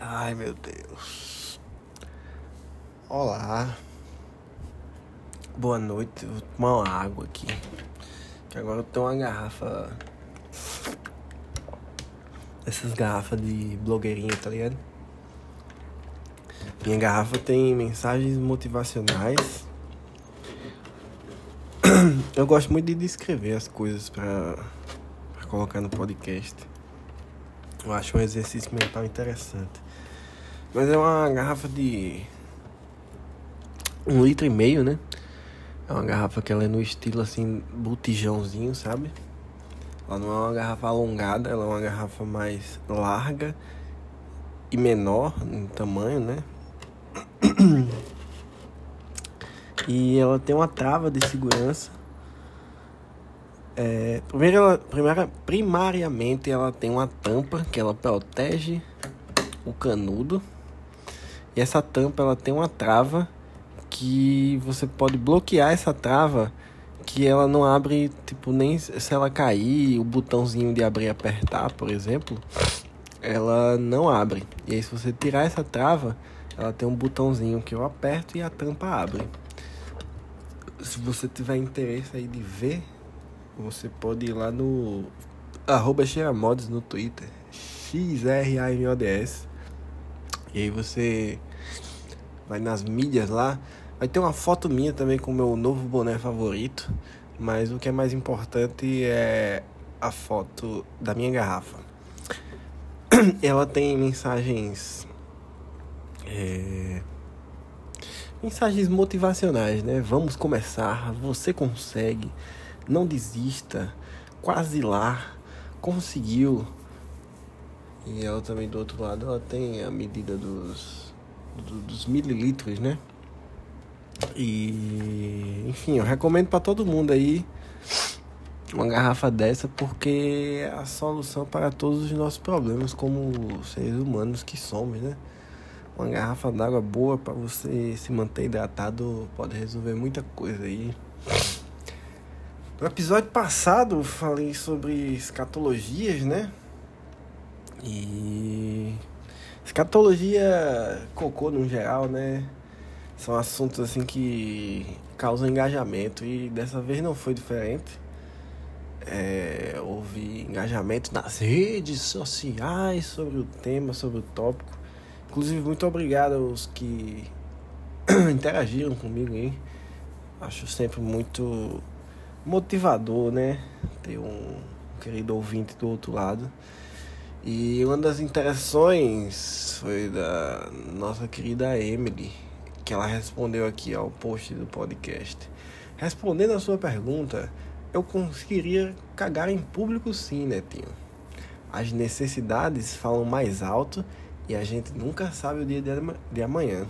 Ai meu Deus. Olá. Boa noite. Vou tomar uma água aqui. Que agora eu tenho uma garrafa. Essas garrafas de blogueirinha, tá ligado? Minha garrafa tem mensagens motivacionais. Eu gosto muito de descrever as coisas pra, pra colocar no podcast. Eu acho um exercício mental interessante. Mas é uma garrafa de um litro e meio, né? É uma garrafa que ela é no estilo assim, botijãozinho, sabe? Ela não é uma garrafa alongada, ela é uma garrafa mais larga e menor em tamanho, né? E ela tem uma trava de segurança. É, primeiro ela, primeira, primariamente ela tem uma tampa que ela protege o canudo. E essa tampa ela tem uma trava que você pode bloquear essa trava que ela não abre, tipo, nem se ela cair, o botãozinho de abrir e apertar, por exemplo, ela não abre. E aí se você tirar essa trava, ela tem um botãozinho que eu aperto e a tampa abre se você tiver interesse aí de ver, você pode ir lá no arroba no Twitter, X-R-A-M-O-D-S. E aí você vai nas mídias lá. Vai ter uma foto minha também com o meu novo boné favorito. Mas o que é mais importante é a foto da minha garrafa. Ela tem mensagens. É mensagens motivacionais, né? Vamos começar, você consegue, não desista, quase lá, conseguiu. E ela também do outro lado, ela tem a medida dos, dos mililitros, né? E enfim, eu recomendo para todo mundo aí uma garrafa dessa porque é a solução para todos os nossos problemas como seres humanos que somos, né? Uma garrafa d'água boa para você se manter hidratado pode resolver muita coisa aí. No episódio passado falei sobre escatologias, né? E escatologia, cocô no geral, né? São assuntos assim que causam engajamento e dessa vez não foi diferente. É, houve engajamento nas redes sociais sobre o tema, sobre o tópico. Inclusive, muito obrigado aos que interagiram comigo aí. Acho sempre muito motivador, né? Ter um querido ouvinte do outro lado. E uma das interações foi da nossa querida Emily, que ela respondeu aqui ao post do podcast. Respondendo a sua pergunta, eu conseguiria cagar em público sim, Netinho. As necessidades falam mais alto e a gente nunca sabe o dia de amanhã.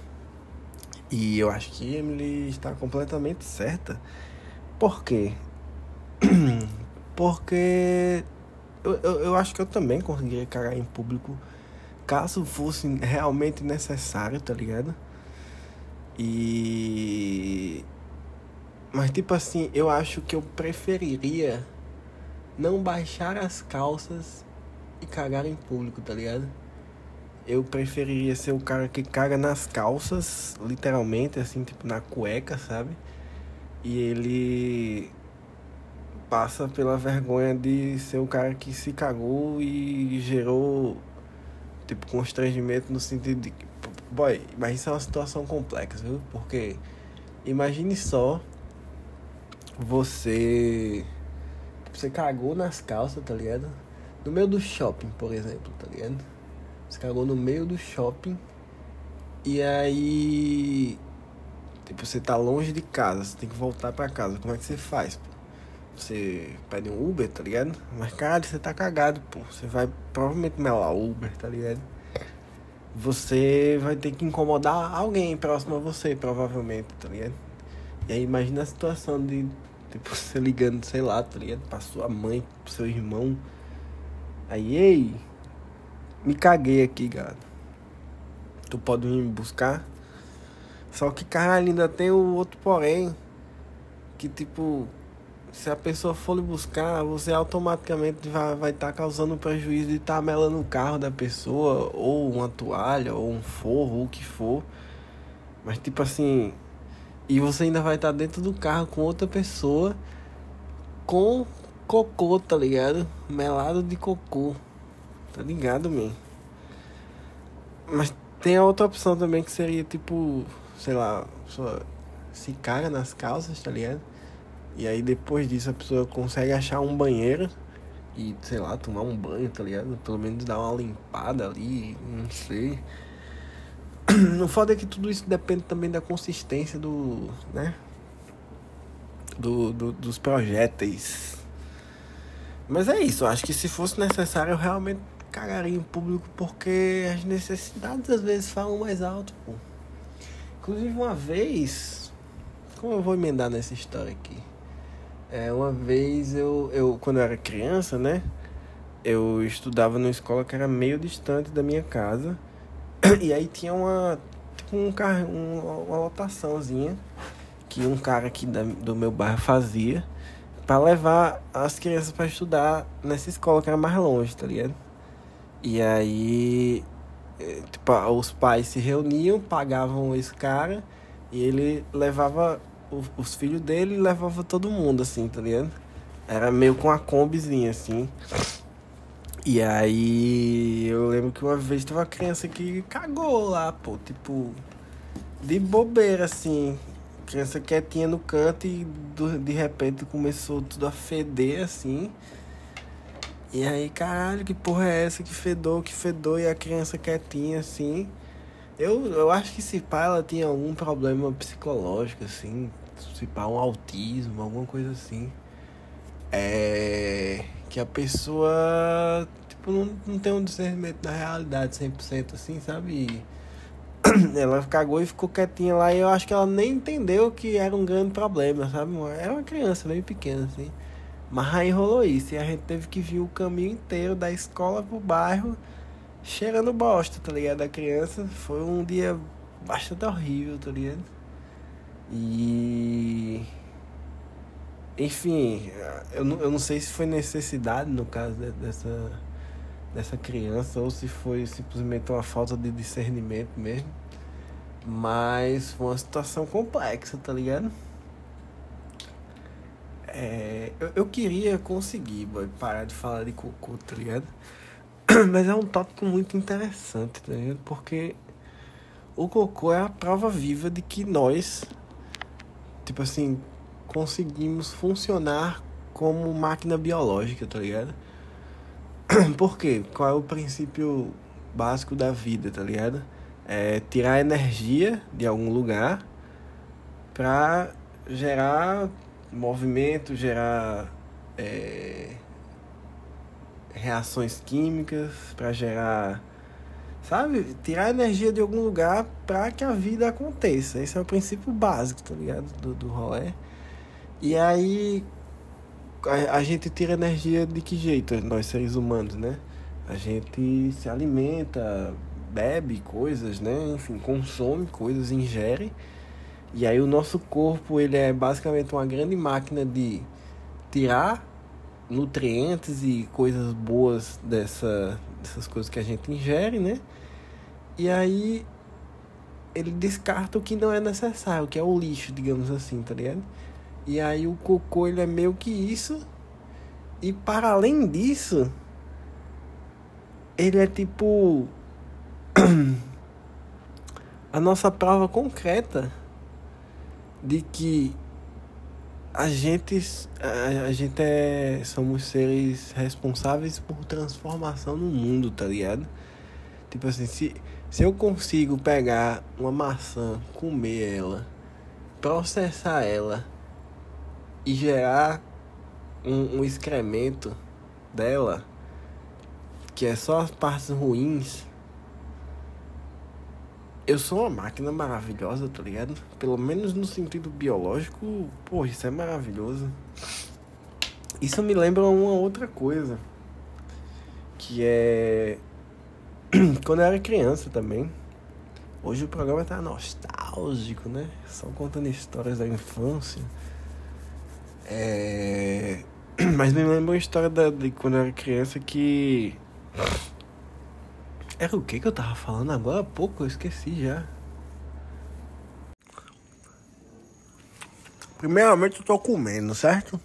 E eu acho que Emily está completamente certa. Por quê? Porque eu, eu, eu acho que eu também conseguiria cagar em público caso fosse realmente necessário, tá ligado? E. Mas, tipo assim, eu acho que eu preferiria não baixar as calças e cagar em público, tá ligado? eu preferiria ser o cara que caga nas calças, literalmente, assim, tipo na cueca, sabe? E ele passa pela vergonha de ser o cara que se cagou e gerou, tipo, constrangimento no sentido de. Boy, mas isso é uma situação complexa, viu? Porque imagine só você. Tipo, você cagou nas calças, tá ligado? No meio do shopping, por exemplo, tá ligado? Você cagou no meio do shopping. E aí. Tipo, você tá longe de casa, você tem que voltar pra casa. Como é que você faz, pô? Você pede um Uber, tá ligado? Mas, cara, você tá cagado, pô. Você vai provavelmente melar Uber, tá ligado? Você vai ter que incomodar alguém próximo a você, provavelmente, tá ligado? E aí, imagina a situação de, tipo, você ligando, sei lá, tá ligado? Pra sua mãe, pro seu irmão. Aí, ei, me caguei aqui, gado. Tu pode vir me buscar? Só que, caralho, ainda tem o outro porém. Que, tipo, se a pessoa for lhe buscar, você automaticamente vai estar tá causando prejuízo de estar tá melando o carro da pessoa, ou uma toalha, ou um forro, ou o que for. Mas tipo assim. E você ainda vai estar tá dentro do carro com outra pessoa com cocô, tá ligado? Melado de cocô. Tá ligado, man? Mas tem a outra opção também que seria tipo, sei lá, só se caga nas calças, tá ligado? E aí depois disso a pessoa consegue achar um banheiro e, sei lá, tomar um banho, tá ligado? Pelo menos dar uma limpada ali, não sei. O foda é que tudo isso depende também da consistência do, né? Do, do, dos projéteis. Mas é isso, eu acho que se fosse necessário eu realmente cagaria em público porque as necessidades às vezes falam mais alto, pô. Inclusive uma vez. Como eu vou emendar nessa história aqui? É, uma vez eu, eu, quando eu era criança, né? Eu estudava numa escola que era meio distante da minha casa. E aí tinha uma, tipo um carro, uma lotaçãozinha que um cara aqui da, do meu bairro fazia para levar as crianças para estudar nessa escola que era mais longe, tá ligado? E aí, é, tipo, os pais se reuniam, pagavam esse cara e ele levava os filhos dele e levava todo mundo, assim, tá ligado? Era meio com a combizinha, assim. E aí eu lembro que uma vez teve uma criança que cagou lá, pô, tipo, de bobeira, assim. Criança quietinha no canto e do, de repente começou tudo a feder, assim. E aí, caralho, que porra é essa? Que fedor, que fedor, e a criança quietinha, assim. Eu, eu acho que se pá, ela tinha algum problema psicológico, assim. Se pá, um autismo, alguma coisa assim. É. Que a pessoa, tipo, não, não tem um discernimento da realidade 100% assim, sabe? E ela cagou e ficou quietinha lá e eu acho que ela nem entendeu que era um grande problema, sabe? Era uma criança bem pequena, assim. Mas aí rolou isso e a gente teve que vir o caminho inteiro da escola pro bairro cheirando bosta, tá ligado? Da criança. Foi um dia bastante horrível, tá ligado? E. Enfim, eu não, eu não sei se foi necessidade no caso de, dessa, dessa criança ou se foi simplesmente uma falta de discernimento mesmo. Mas foi uma situação complexa, tá ligado? É, eu, eu queria conseguir, boy, parar de falar de cocô, tá ligado? Mas é um tópico muito interessante, tá ligado? Porque o cocô é a prova viva de que nós, tipo assim, conseguimos funcionar como máquina biológica, tá ligado? Por quê? Qual é o princípio básico da vida, tá ligado? É tirar energia de algum lugar pra gerar movimento, gerar é, reações químicas para gerar, sabe? Tirar energia de algum lugar para que a vida aconteça. Esse é o princípio básico, tá ligado? Do, do rolê. E aí a, a gente tira energia de que jeito, nós seres humanos, né? A gente se alimenta, bebe coisas, né? Enfim, consome coisas, ingere. E aí o nosso corpo, ele é basicamente uma grande máquina de tirar nutrientes e coisas boas dessa, dessas coisas que a gente ingere, né? E aí ele descarta o que não é necessário, que é o lixo, digamos assim, tá ligado? E aí o cocô ele é meio que isso. E para além disso, ele é tipo a nossa prova concreta de que a gente, a, gente é, somos seres responsáveis por transformação no mundo, tá ligado? Tipo assim, se, se eu consigo pegar uma maçã, comer ela, processar ela e gerar um, um excremento dela, que é só as partes ruins, eu sou uma máquina maravilhosa, tá ligado? Pelo menos no sentido biológico, pô, isso é maravilhoso. Isso me lembra uma outra coisa. Que é. Quando eu era criança também. Hoje o programa tá nostálgico, né? Só contando histórias da infância. É... Mas me lembra uma história da, de quando eu era criança que. Era o que que eu tava falando agora há pouco? Eu esqueci já. Primeiramente eu tô comendo, certo?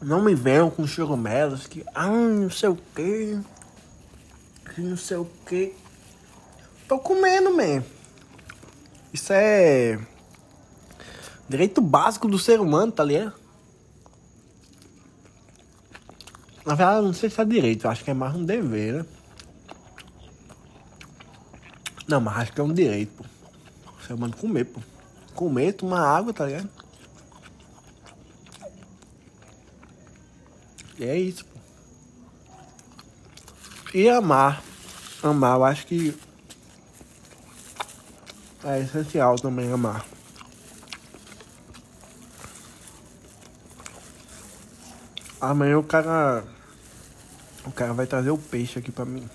Não me venham com churumelas que. Ah, não sei o que. Que não sei o que. Tô comendo, man. Isso é. Direito básico do ser humano, tá ligado? Na verdade, não sei se é direito, acho que é mais um dever, né? Não, mas acho que é um direito, pô. O ser humano comer, pô. Comer, tomar água, tá ligado? E é isso, pô. E amar. Amar, eu acho que é essencial também amar. Amanhã o cara. O cara vai trazer o peixe aqui pra mim.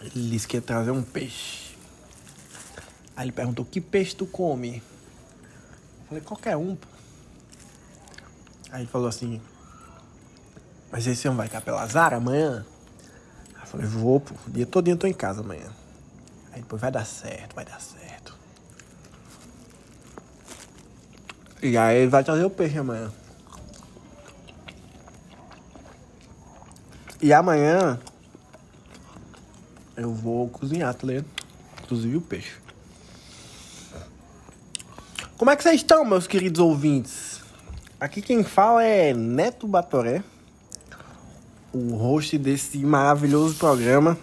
Ele disse que ia trazer um peixe. Aí ele perguntou: Que peixe tu come? Eu falei: Qualquer um. Aí ele falou assim: Mas esse não vai capelazar amanhã? Aí eu falei: Vou, pô. O dia todo eu tô em casa amanhã. Aí depois vai dar certo, vai dar certo. E aí ele vai trazer o peixe amanhã. E amanhã eu vou cozinhar, tá ligado? Inclusive o peixe. Como é que vocês estão, meus queridos ouvintes? Aqui quem fala é Neto Batoré, o host desse maravilhoso programa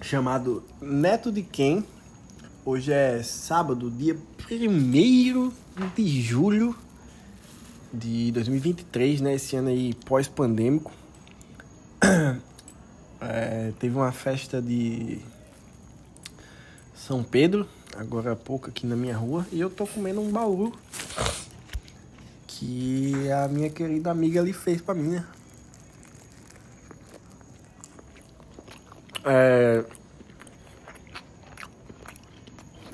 chamado Neto de Quem. Hoje é sábado, dia 1 de julho de 2023, né? Esse ano aí pós-pandêmico. É, teve uma festa de São Pedro, agora há pouco aqui na minha rua, e eu tô comendo um baú que a minha querida amiga ali fez pra mim, né? É...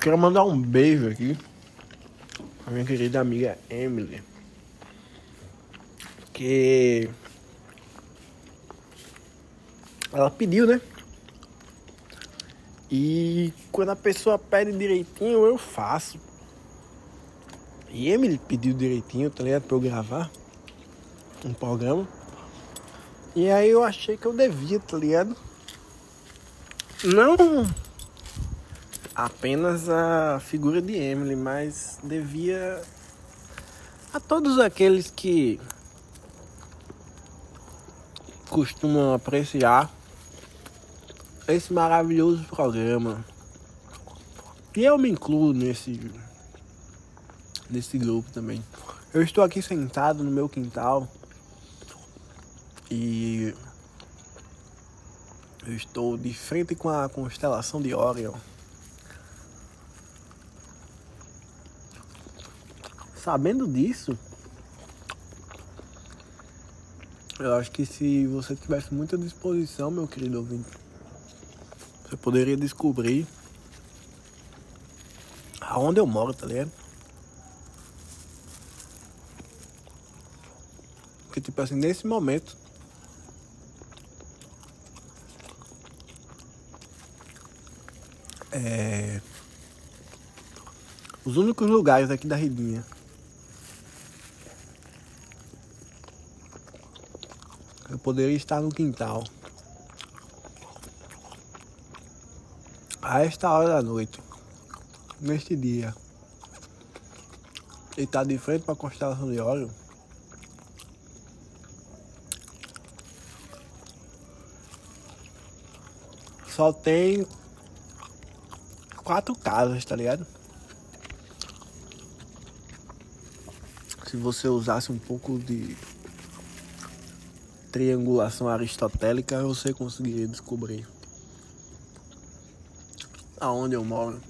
Quero mandar um beijo aqui a minha querida amiga Emily. Que ela pediu, né? E quando a pessoa pede direitinho, eu faço. E Emily pediu direitinho, tá ligado? Pra eu gravar um programa. E aí eu achei que eu devia, tá ligado? Não apenas a figura de Emily, mas devia a todos aqueles que costumam apreciar esse maravilhoso programa. E eu me incluo nesse nesse grupo também. Eu estou aqui sentado no meu quintal e eu estou de frente com a constelação de Orion. Sabendo disso, eu acho que se você tivesse muita disposição, meu querido ouvinte, você poderia descobrir aonde eu moro, tá ligado? Porque, tipo assim, nesse momento, É... Os únicos lugares aqui da Ribinha poderia estar no quintal a esta hora da noite, neste dia, e tá de frente para a constelação de óleo. Só tem quatro casas, tá ligado? Se você usasse um pouco de triangulação aristotélica você conseguiria descobrir aonde eu moro.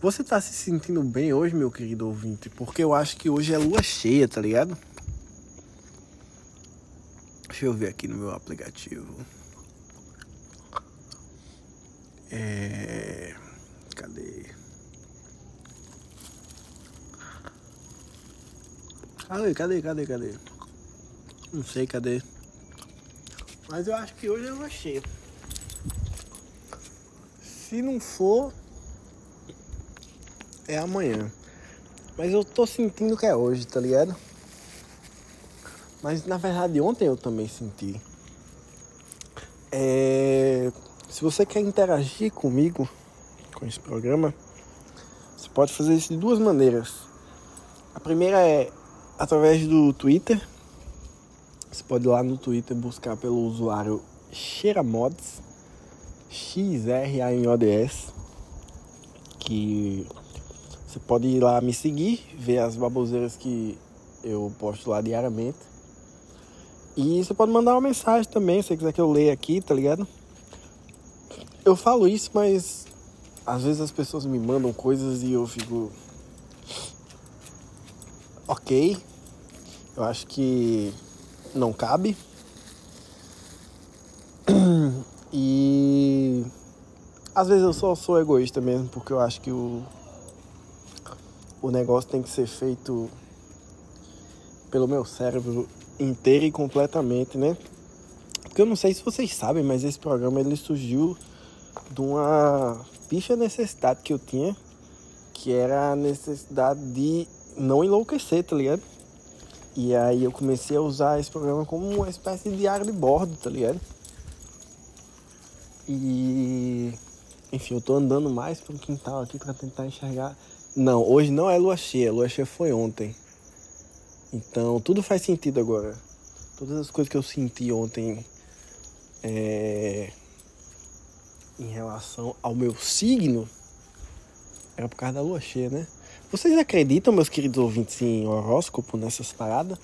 Você tá se sentindo bem hoje, meu querido ouvinte? Porque eu acho que hoje é lua cheia, tá ligado? Deixa eu ver aqui no meu aplicativo. É. Cadê? Cadê, cadê, cadê, cadê? Não sei, cadê? Mas eu acho que hoje eu vou cheio. Se não for, é amanhã. Mas eu tô sentindo que é hoje, tá ligado? Mas na verdade ontem eu também senti. É... Se você quer interagir comigo, com esse programa, você pode fazer isso de duas maneiras. A primeira é através do Twitter. Você pode ir lá no Twitter buscar pelo usuário Xeramods, X-R-A-N-O-D-S, que você pode ir lá me seguir, ver as baboseiras que eu posto lá diariamente. E você pode mandar uma mensagem também, se você quiser que eu leia aqui, tá ligado? Eu falo isso, mas às vezes as pessoas me mandam coisas e eu fico. Ok. Eu acho que não cabe. E às vezes eu só sou egoísta mesmo, porque eu acho que o, o negócio tem que ser feito pelo meu cérebro inteiro e completamente, né? Porque eu não sei se vocês sabem, mas esse programa ele surgiu de uma bicha necessidade que eu tinha, que era a necessidade de não enlouquecer, tá ligado? E aí eu comecei a usar esse programa como uma espécie de diário de bordo, tá ligado? E enfim, eu tô andando mais pelo quintal aqui para tentar enxergar. Não, hoje não é lua cheia, lua cheia foi ontem. Então tudo faz sentido agora. Todas as coisas que eu senti ontem é, em relação ao meu signo era por causa da lua cheia, né? Vocês acreditam, meus queridos ouvintes, em horóscopo, nessas paradas?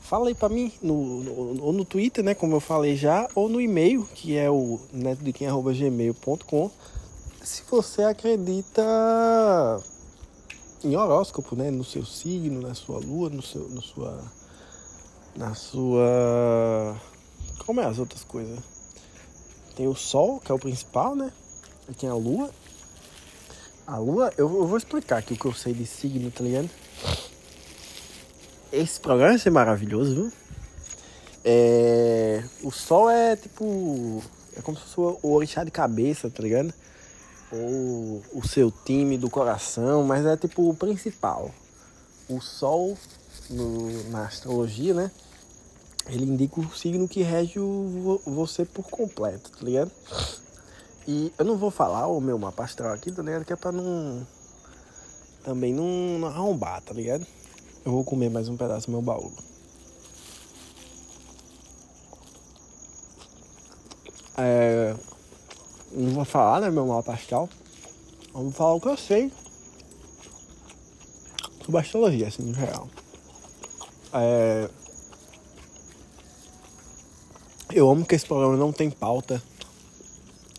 Fala aí pra mim, no, no, ou no Twitter, né, como eu falei já, ou no e-mail, que é o netodequem.gmail.com, se você acredita em horóscopo, né, no seu signo, na sua lua, no seu, no sua, na sua, como é as outras coisas? Tem o sol, que é o principal, né, e tem a lua, a lua, eu, eu vou explicar aqui o que eu sei de signo, tá ligado? Esse programa vai ser maravilhoso, viu? É... O sol é tipo. É como se fosse o orixá de cabeça, tá ligado? Ou o seu time do coração, mas é tipo o principal. O sol, no, na astrologia, né? Ele indica o signo que rege o, você por completo, tá ligado? E eu não vou falar o meu mapa astral aqui, tá ligado? Que é pra não. Também não, não arrombar, tá ligado? Eu vou comer mais um pedaço do meu baú. É. Não vou falar, né, meu mapa astral. Vamos falar o que eu sei sobre astrologia, assim, no geral. É. Eu amo que esse programa não tem pauta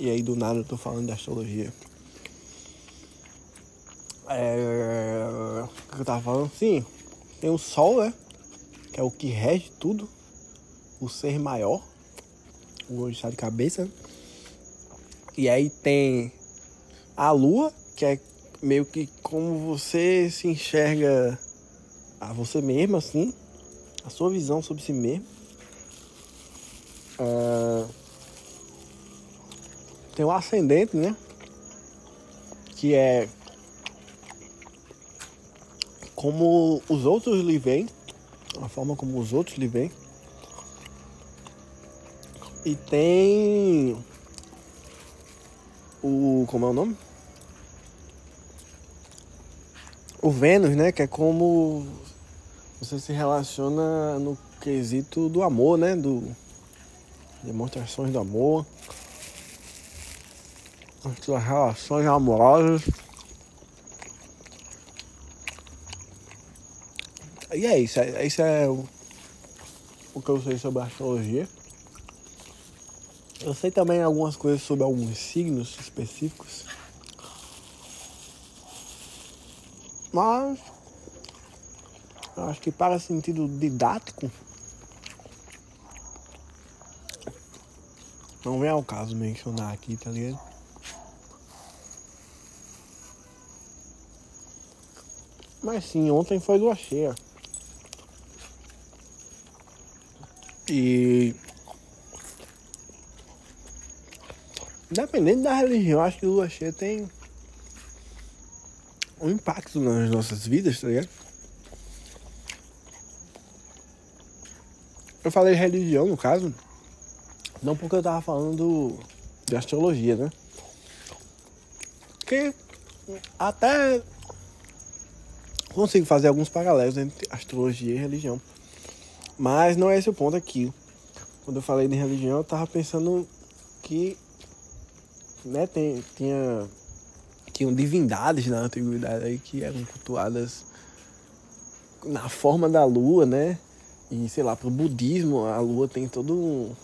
e aí do nada eu tô falando de astrologia. É... O que eu tava falando? Sim, tem o Sol, né? Que é o que rege tudo. O ser maior. O orixá de cabeça. E aí tem a Lua, que é meio que como você se enxerga a você mesmo, assim. A sua visão sobre si mesmo. Uh, tem o ascendente, né? Que é como os outros lhe veem, a forma como os outros lhe veem. E tem o. Como é o nome? O Vênus, né? Que é como você se relaciona no quesito do amor, né? Do demonstrações do amor as suas relações amorosas. E é isso, é, isso é o, o que eu sei sobre astrologia. Eu sei também algumas coisas sobre alguns signos específicos. Mas eu acho que para sentido didático não vem ao caso mencionar aqui, tá ligado? Mas sim, ontem foi lua cheia. E. Independente da religião, acho que lua cheia tem um impacto nas nossas vidas, tá ligado? Eu falei religião, no caso, não porque eu tava falando de astrologia, né? Porque até consigo fazer alguns paralelos entre astrologia e religião. Mas não é esse o ponto aqui. Quando eu falei de religião, eu tava pensando que né, tem, tinha, tinham divindades na antiguidade aí que eram cultuadas na forma da lua, né? E sei lá, pro budismo a lua tem todo um,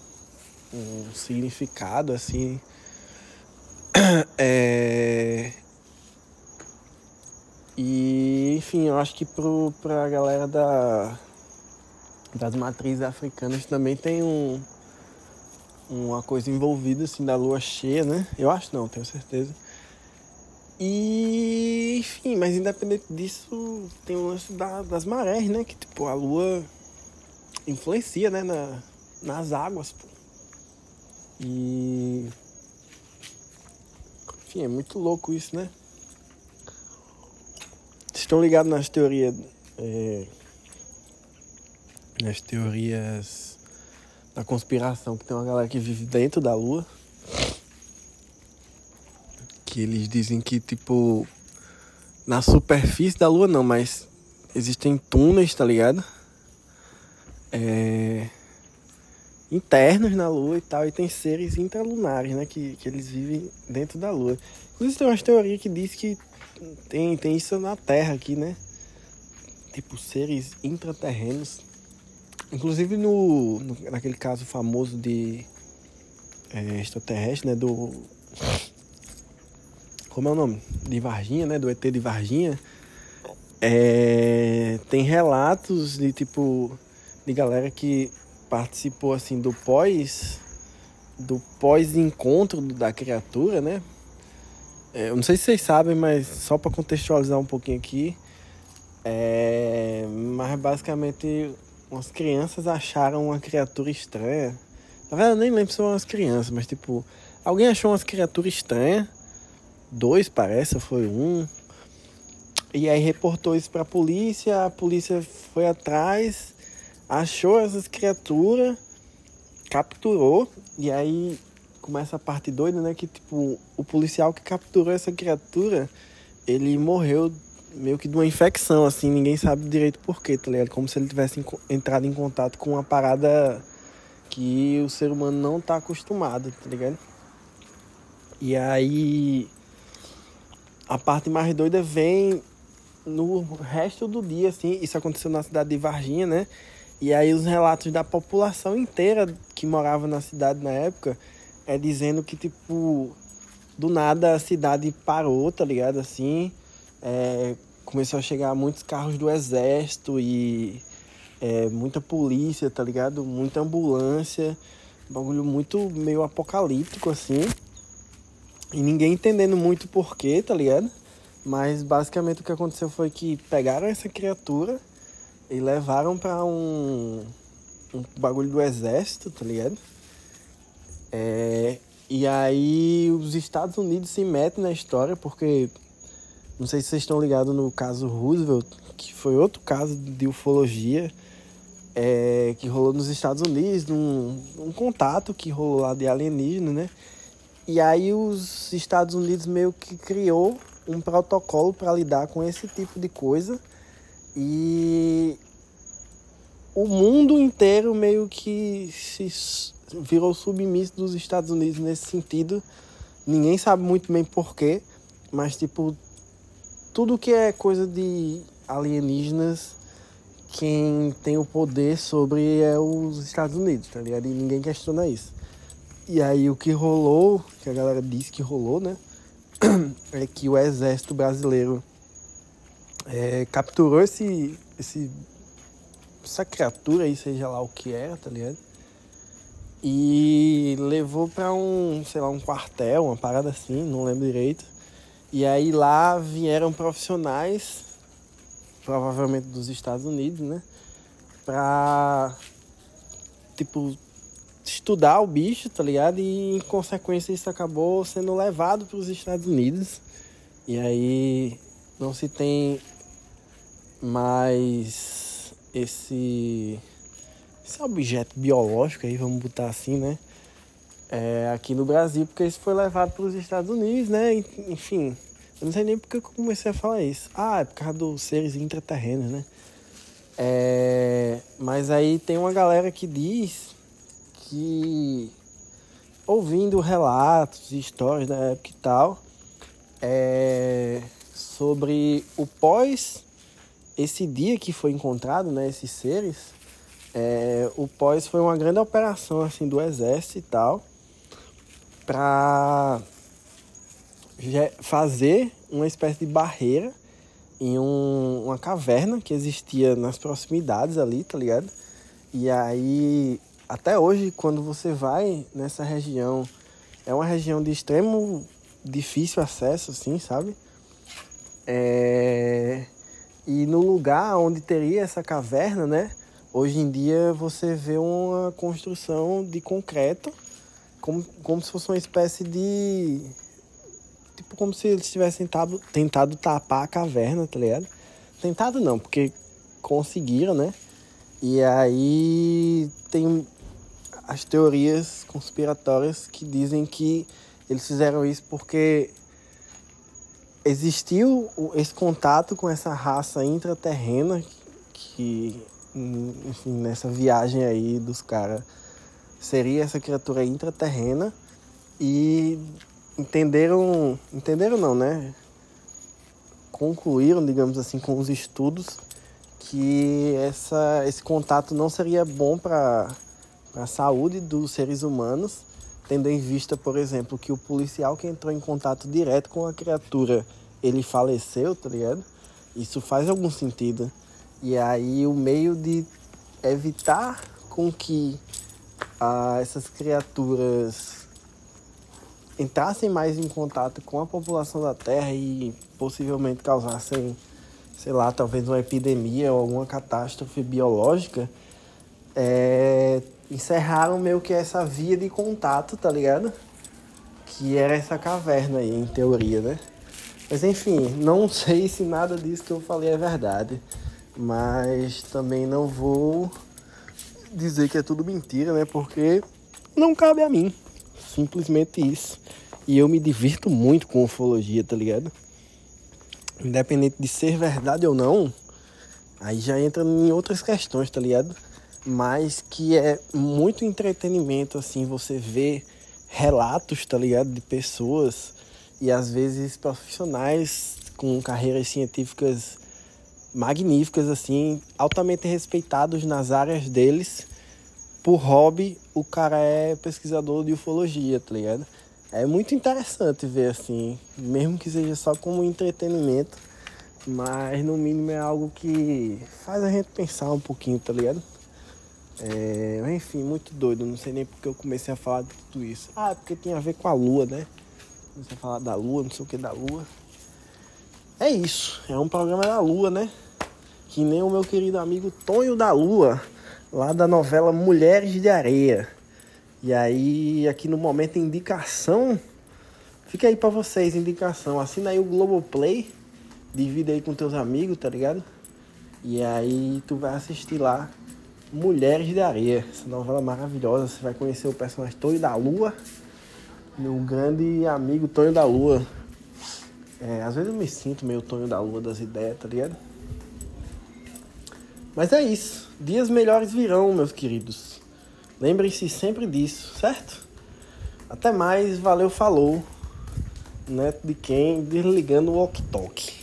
um significado assim. É... E enfim, eu acho que pro, pra galera da, das matrizes africanas também tem um, uma coisa envolvida assim da lua cheia, né? Eu acho não, tenho certeza. E enfim, mas independente disso, tem o lance da, das marés, né? Que tipo, a lua influencia, né, na, nas águas, pô. E enfim, é muito louco isso, né? Estão ligados nas teorias é, nas teorias da conspiração, que tem uma galera que vive dentro da Lua. Que eles dizem que, tipo, na superfície da Lua não, mas existem túneis, tá ligado? É... Internos na Lua e tal, e tem seres intralunares, né? Que, que eles vivem dentro da Lua. Inclusive tem umas teorias que diz que tem, tem isso na Terra aqui, né? Tipo, seres intraterrenos Inclusive no, no, naquele caso famoso de é, extraterrestre, né? Do. Como é o nome? De Varginha, né? Do ET de Varginha. É, tem relatos de tipo. De galera que participou assim do pós. Do pós-encontro da criatura, né? É, eu não sei se vocês sabem, mas só para contextualizar um pouquinho aqui. É, mas basicamente umas crianças acharam uma criatura estranha. Na verdade, eu nem lembro se foram umas crianças, mas tipo, alguém achou umas criaturas estranhas. Dois, parece, foi um. E aí reportou isso pra polícia, a polícia foi atrás, achou essas criaturas, capturou, e aí começa a parte doida, né? Que tipo, o policial que capturou essa criatura, ele morreu meio que de uma infecção, assim, ninguém sabe direito porquê, tá ligado? Como se ele tivesse entrado em contato com uma parada que o ser humano não tá acostumado, tá ligado? E aí a parte mais doida vem no resto do dia, assim, isso aconteceu na cidade de Varginha, né? E aí os relatos da população inteira que morava na cidade na época é dizendo que, tipo, do nada a cidade parou, tá ligado? Assim, é, começou a chegar muitos carros do exército e é, muita polícia, tá ligado? Muita ambulância, bagulho muito meio apocalíptico assim. E ninguém entendendo muito porquê, tá ligado? Mas basicamente o que aconteceu foi que pegaram essa criatura e levaram para um, um bagulho do exército, tá ligado? É, e aí os Estados Unidos se metem na história porque não sei se vocês estão ligados no caso Roosevelt, que foi outro caso de ufologia é, que rolou nos Estados Unidos, num, um contato que rolou lá de alienígena, né? E aí os Estados Unidos meio que criou um protocolo para lidar com esse tipo de coisa e o mundo inteiro meio que se virou submisso dos Estados Unidos nesse sentido. Ninguém sabe muito bem porquê, mas tipo tudo que é coisa de alienígenas, quem tem o poder sobre é os Estados Unidos, tá ligado? E ninguém questiona isso. E aí o que rolou, que a galera disse que rolou, né? É que o exército brasileiro é, capturou esse, esse, essa criatura aí, seja lá o que era, tá ligado? E levou pra um, sei lá, um quartel, uma parada assim, não lembro direito e aí lá vieram profissionais, provavelmente dos Estados Unidos, né? Pra tipo, estudar o bicho, tá ligado? E em consequência isso acabou sendo levado para os Estados Unidos. E aí não se tem mais esse, esse objeto biológico aí, vamos botar assim, né? É, aqui no Brasil, porque isso foi levado para os Estados Unidos, né? Enfim, eu não sei nem porque eu comecei a falar isso. Ah, é por causa dos seres intraterrenos, né? É, mas aí tem uma galera que diz que ouvindo relatos, histórias da época e tal, é, sobre o pós esse dia que foi encontrado, né, esses seres, é, o pós foi uma grande operação assim do exército e tal, para fazer uma espécie de barreira em um, uma caverna que existia nas proximidades ali, tá ligado? E aí até hoje, quando você vai nessa região, é uma região de extremo difícil acesso, assim, sabe? É... E no lugar onde teria essa caverna, né? Hoje em dia você vê uma construção de concreto, como, como se fosse uma espécie de. Tipo, como se eles tivessem tentado, tentado tapar a caverna, tá ligado? Tentado não, porque conseguiram, né? E aí tem as teorias conspiratórias que dizem que eles fizeram isso porque existiu esse contato com essa raça intraterrena que, enfim, nessa viagem aí dos caras seria essa criatura intraterrena e entenderam, entenderam não, né? Concluíram, digamos assim, com os estudos que essa, esse contato não seria bom para a saúde dos seres humanos, tendo em vista, por exemplo, que o policial que entrou em contato direto com a criatura, ele faleceu, tá ligado? Isso faz algum sentido. E aí o meio de evitar com que ah, essas criaturas entrassem mais em contato com a população da Terra e possivelmente causassem, sei lá, talvez uma epidemia ou alguma catástrofe biológica, é, encerraram meio que essa via de contato, tá ligado? Que era essa caverna aí, em teoria, né? Mas enfim, não sei se nada disso que eu falei é verdade. Mas também não vou dizer que é tudo mentira, né? Porque não cabe a mim. Simplesmente isso. E eu me divirto muito com ufologia, tá ligado? Independente de ser verdade ou não, aí já entra em outras questões, tá ligado? Mas que é muito entretenimento, assim, você vê relatos, tá ligado, de pessoas e às vezes profissionais com carreiras científicas magníficas, assim, altamente respeitados nas áreas deles. Por hobby, o cara é pesquisador de ufologia, tá ligado? É muito interessante ver, assim, mesmo que seja só como entretenimento, mas no mínimo é algo que faz a gente pensar um pouquinho, tá ligado? É, enfim, muito doido. Não sei nem porque eu comecei a falar de tudo isso. Ah, porque tem a ver com a lua, né? Comecei a falar da lua, não sei o que da lua. É isso. É um programa da lua, né? Que nem o meu querido amigo Tonho da Lua, lá da novela Mulheres de Areia. E aí, aqui no momento, indicação. Fica aí pra vocês, indicação. Assina aí o Globoplay. Divide aí com teus amigos, tá ligado? E aí tu vai assistir lá Mulheres de Areia, essa novela maravilhosa. Você vai conhecer o personagem Tonho da Lua, meu grande amigo Tonho da Lua. É, às vezes eu me sinto meio Tonho da Lua das ideias, tá ligado? Mas é isso. Dias melhores virão, meus queridos. Lembrem-se sempre disso, certo? Até mais, valeu, falou. Neto de quem? Desligando o walkie-talkie.